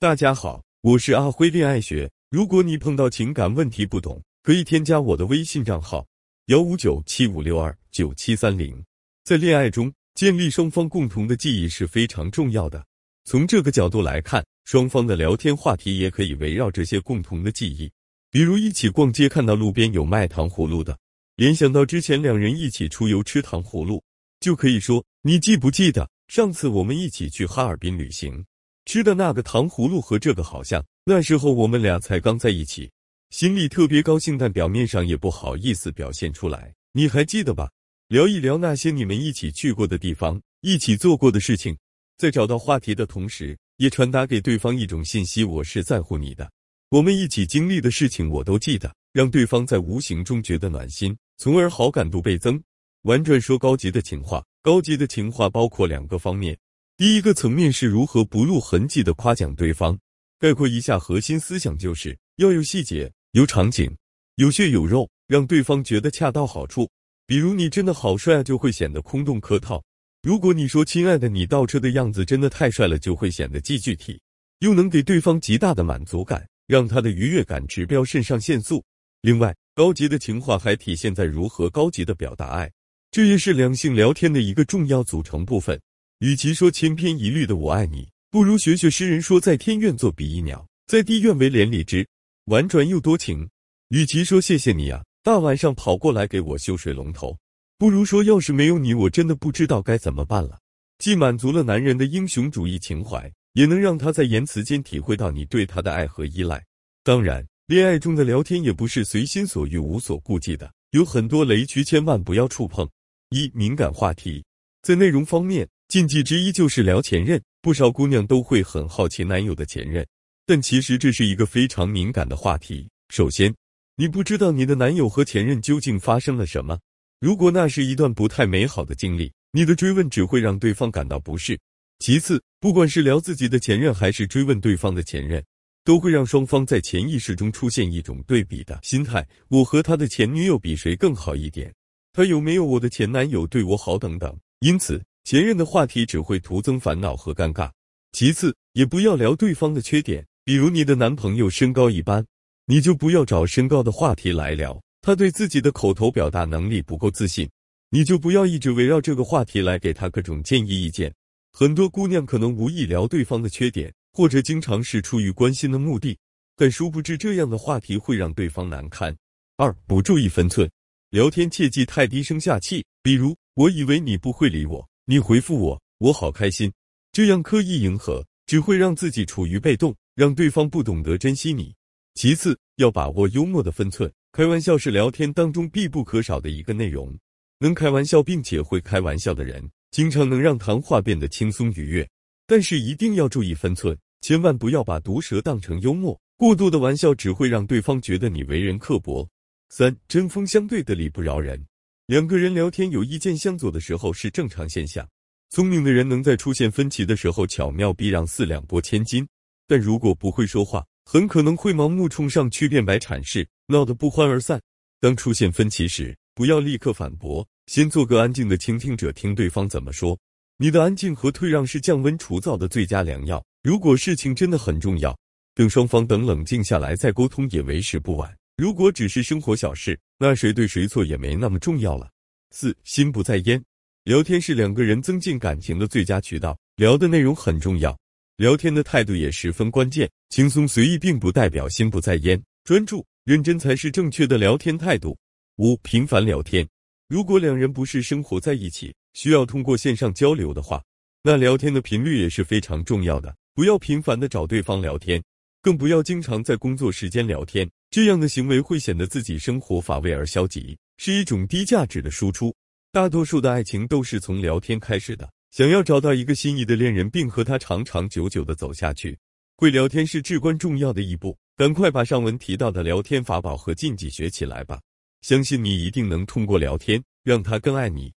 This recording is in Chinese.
大家好，我是阿辉恋爱学。如果你碰到情感问题不懂，可以添加我的微信账号幺五九七五六二九七三零。在恋爱中，建立双方共同的记忆是非常重要的。从这个角度来看，双方的聊天话题也可以围绕这些共同的记忆，比如一起逛街看到路边有卖糖葫芦的，联想到之前两人一起出游吃糖葫芦，就可以说：“你记不记得上次我们一起去哈尔滨旅行，吃的那个糖葫芦和这个好像？那时候我们俩才刚在一起，心里特别高兴，但表面上也不好意思表现出来。你还记得吧？聊一聊那些你们一起去过的地方，一起做过的事情。”在找到话题的同时，也传达给对方一种信息：我是在乎你的。我们一起经历的事情我都记得，让对方在无形中觉得暖心，从而好感度倍增。婉转说高级的情话，高级的情话包括两个方面。第一个层面是如何不露痕迹的夸奖对方，概括一下核心思想就是要有细节、有场景、有血有肉，让对方觉得恰到好处。比如你真的好帅啊，就会显得空洞客套。如果你说“亲爱的，你倒车的样子真的太帅了”，就会显得既具体，又能给对方极大的满足感，让他的愉悦感指标肾上腺素。另外，高级的情话还体现在如何高级的表达爱，这也是两性聊天的一个重要组成部分。与其说千篇一律的“我爱你”，不如学学诗人说：“在天愿作比翼鸟，在地愿为连理枝”，婉转又多情。与其说“谢谢你啊，大晚上跑过来给我修水龙头”。不如说，要是没有你，我真的不知道该怎么办了。既满足了男人的英雄主义情怀，也能让他在言辞间体会到你对他的爱和依赖。当然，恋爱中的聊天也不是随心所欲、无所顾忌的，有很多雷区，千万不要触碰。一、敏感话题，在内容方面，禁忌之一就是聊前任。不少姑娘都会很好奇男友的前任，但其实这是一个非常敏感的话题。首先，你不知道你的男友和前任究竟发生了什么。如果那是一段不太美好的经历，你的追问只会让对方感到不适。其次，不管是聊自己的前任，还是追问对方的前任，都会让双方在潜意识中出现一种对比的心态：我和他的前女友比谁更好一点？他有没有我的前男友对我好？等等。因此，前任的话题只会徒增烦恼和尴尬。其次，也不要聊对方的缺点，比如你的男朋友身高一般，你就不要找身高的话题来聊。他对自己的口头表达能力不够自信，你就不要一直围绕这个话题来给他各种建议意见。很多姑娘可能无意聊对方的缺点，或者经常是出于关心的目的，但殊不知这样的话题会让对方难堪。二不注意分寸，聊天切忌太低声下气，比如我以为你不会理我，你回复我我好开心，这样刻意迎合只会让自己处于被动，让对方不懂得珍惜你。其次要把握幽默的分寸。开玩笑是聊天当中必不可少的一个内容，能开玩笑并且会开玩笑的人，经常能让谈话变得轻松愉悦。但是一定要注意分寸，千万不要把毒舌当成幽默，过度的玩笑只会让对方觉得你为人刻薄。三针锋相对的理不饶人，两个人聊天有意见相左的时候是正常现象，聪明的人能在出现分歧的时候巧妙避让，四两拨千斤。但如果不会说话，很可能会盲目冲上去辩白阐释，闹得不欢而散。当出现分歧时，不要立刻反驳，先做个安静的倾听者，听对方怎么说。你的安静和退让是降温除燥的最佳良药。如果事情真的很重要，等双方等冷静下来再沟通也为时不晚。如果只是生活小事，那谁对谁错也没那么重要了。四心不在焉，聊天是两个人增进感情的最佳渠道，聊的内容很重要。聊天的态度也十分关键，轻松随意并不代表心不在焉，专注认真才是正确的聊天态度。五、频繁聊天，如果两人不是生活在一起，需要通过线上交流的话，那聊天的频率也是非常重要的。不要频繁的找对方聊天，更不要经常在工作时间聊天，这样的行为会显得自己生活乏味而消极，是一种低价值的输出。大多数的爱情都是从聊天开始的。想要找到一个心仪的恋人，并和他长长久久的走下去，会聊天是至关重要的一步。赶快把上文提到的聊天法宝和禁忌学起来吧，相信你一定能通过聊天让他更爱你。